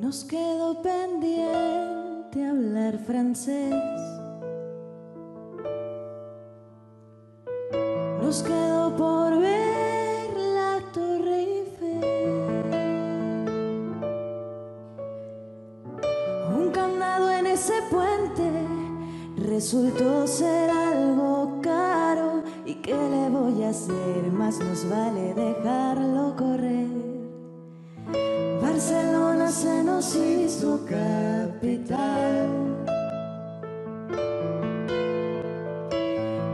Nos quedó pendiente hablar francés. Nos quedó por ver la Torre Eiffel. Un candado en ese puente resultó ser algo caro. ¿Y qué le voy a hacer? Más nos vale dejarlo correr. Hizo capital.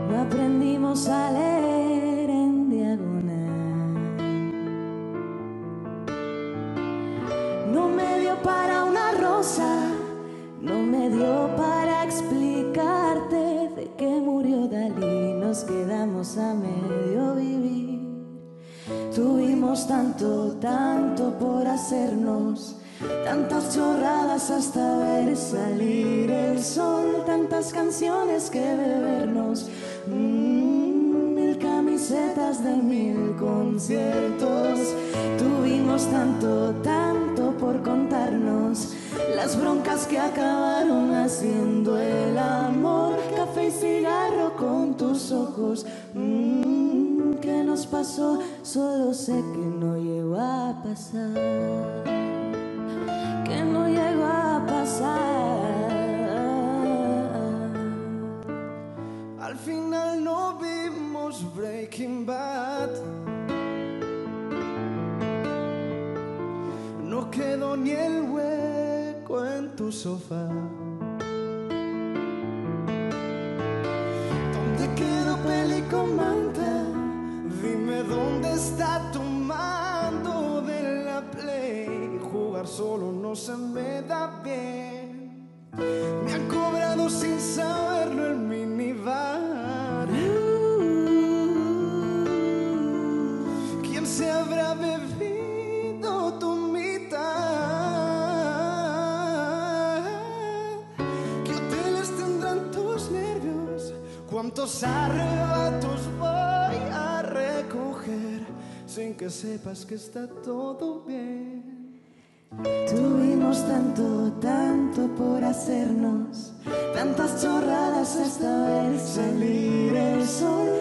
No aprendimos a leer en diagonal. No me dio para una rosa, no me dio para explicarte de que murió Dalí. Nos quedamos a medio vivir. Tuvimos tanto, tanto por hacernos, tantas chorradas hasta ver salir el sol, tantas canciones que bebernos, mm, mil camisetas de mil conciertos. Tuvimos tanto, tanto por contarnos, las broncas que acabaron haciendo el amor, café y cigarro con tus ojos. mm, ¿Qué nos pasó? Solo sé que no llegó a pasar. Al final no vimos Breaking Bad. No quedó ni el hueco en tu sofá. ¿Dónde quedó peli con manta? Dime dónde está tu mando de la play. Jugar solo no se me da bien. Habrá bebido tu mitad? ¿Qué hoteles tendrán tus nervios? ¿Cuántos arrebatos voy a recoger sin que sepas que está todo bien? Tuvimos tanto, tanto por hacernos, tantas chorradas hasta ver salir el sol,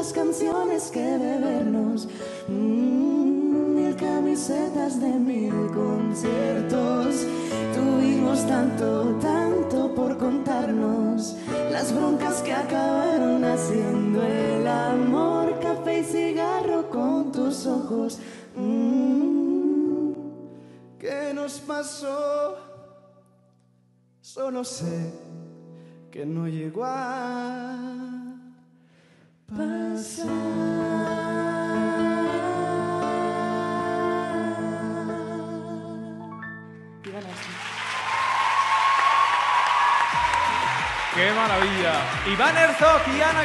tantas canciones que bebernos, mm, mil camisetas de mil conciertos. Tuvimos tanto, tanto por contarnos, las broncas que acabaron haciendo el amor, café y cigarro con tus ojos. mm. ¿Qué nos pasó? Solo sé que no llegó a ¡Qué maravilla! Iván Herzog y Ana